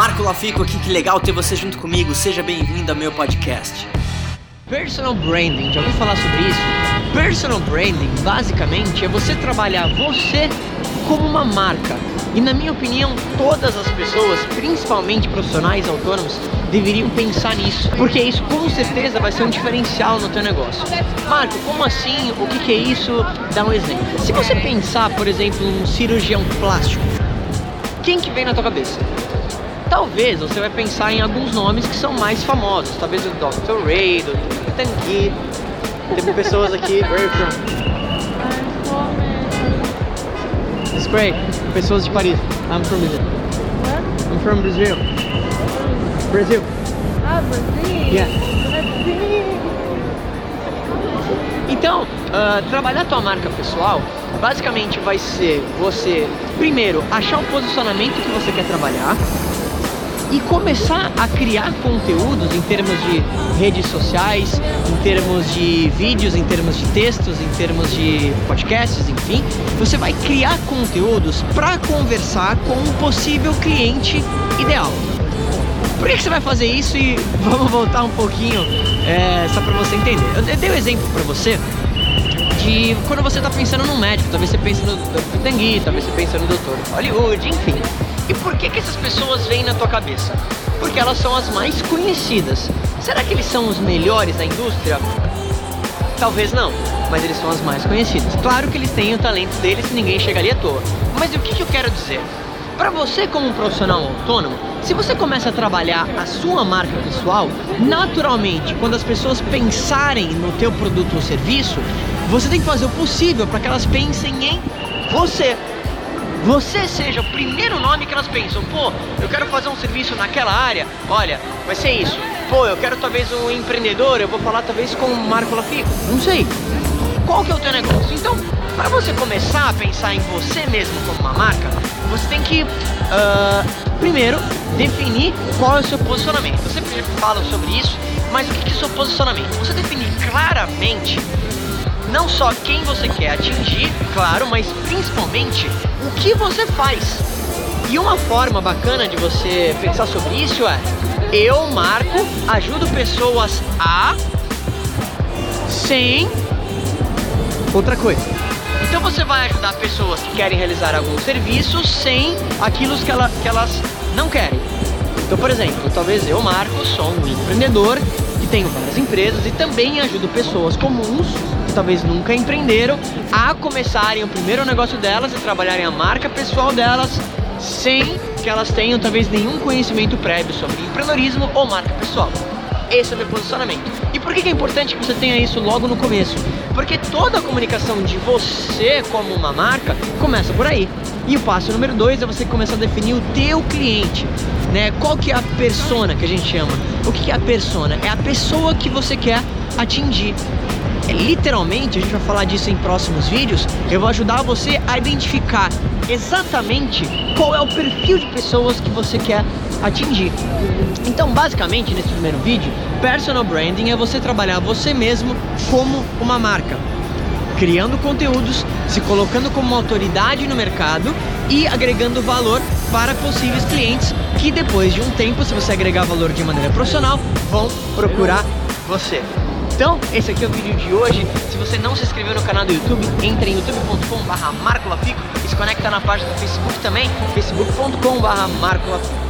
Marco Lafico aqui, que legal ter você junto comigo. Seja bem-vindo ao meu podcast. Personal branding, já ouviu falar sobre isso? Personal branding, basicamente, é você trabalhar você como uma marca. E na minha opinião, todas as pessoas, principalmente profissionais autônomos, deveriam pensar nisso, porque isso com certeza vai ser um diferencial no teu negócio. Marco, como assim? O que, que é isso? Dá um exemplo. Se você pensar, por exemplo, um cirurgião plástico, quem que vem na tua cabeça? Talvez você vai pensar em alguns nomes que são mais famosos, talvez o Dr. Ray, do Tanguy. Tem pessoas aqui, where are you from? It's great. Pessoas de Paris. I'm from Brazil. What? I'm from Brazil. Brazil. Ah, Brasil. Yeah. Então, ah, trabalhar tua marca pessoal basicamente vai ser você, primeiro, achar o posicionamento que você quer trabalhar e começar a criar conteúdos em termos de redes sociais, em termos de vídeos, em termos de textos, em termos de podcasts, enfim. Você vai criar conteúdos para conversar com um possível cliente ideal. Por que, você vai fazer isso e vamos voltar um pouquinho é, só para você entender? Eu dei um exemplo para você de quando você tá pensando num médico, talvez você pense no Dr. Tanguy, talvez você pense no Dr. Hollywood, enfim. E por pessoas vêm na tua cabeça? Porque elas são as mais conhecidas. Será que eles são os melhores da indústria? Talvez não, mas eles são as mais conhecidas. Claro que eles têm o talento deles ninguém chega ali à toa. Mas o que, que eu quero dizer? Para você como um profissional autônomo, se você começa a trabalhar a sua marca pessoal, naturalmente, quando as pessoas pensarem no teu produto ou serviço, você tem que fazer o possível para que elas pensem em você. Você seja o primeiro nome que elas pensam. Pô, eu quero fazer um serviço naquela área. Olha, vai ser isso. Pô, eu quero talvez um empreendedor. Eu vou falar talvez com o Marco Lafico. Não sei. Qual que é o teu negócio? Então, para você começar a pensar em você mesmo como uma marca, você tem que ah, primeiro definir qual é o seu posicionamento. Eu sempre falo sobre isso, mas o que é o seu posicionamento? Você definir claramente não só quem você quer atingir, claro, mas principalmente o que você faz. E uma forma bacana de você pensar sobre isso é: eu, Marco, ajudo pessoas a sem outra coisa. Então você vai ajudar pessoas que querem realizar algum serviço sem aquilo que, ela- que elas não querem. Então, por exemplo, talvez eu, Marco, sou um empreendedor tenho várias empresas e também ajudo pessoas comuns que talvez nunca empreenderam a começarem o primeiro negócio delas e trabalharem a marca pessoal delas sem que elas tenham talvez nenhum conhecimento prévio sobre empreendedorismo ou marca pessoal. Esse é o meu posicionamento. E por que é importante que você tenha isso logo no começo? Porque toda a comunicação de você como uma marca começa por aí. E o passo número dois é você começar a definir o teu cliente, né? Qual que é a persona que a gente chama? O que que é a persona? É a pessoa que você quer atingir. É, literalmente, a gente vai falar disso em próximos vídeos. Eu vou ajudar você a identificar exatamente qual é o perfil de pessoas que você quer atingir. Então, basicamente, nesse primeiro vídeo, personal branding é você trabalhar você mesmo como uma marca criando conteúdos, se colocando como uma autoridade no mercado e agregando valor para possíveis clientes que depois de um tempo, se você agregar valor de maneira profissional, vão procurar você. Então, esse aqui é o vídeo de hoje. Se você não se inscreveu no canal do YouTube, entre em youtube.com.br marcolafico e se conecta na página do Facebook também, facebook.com.br marcolafico.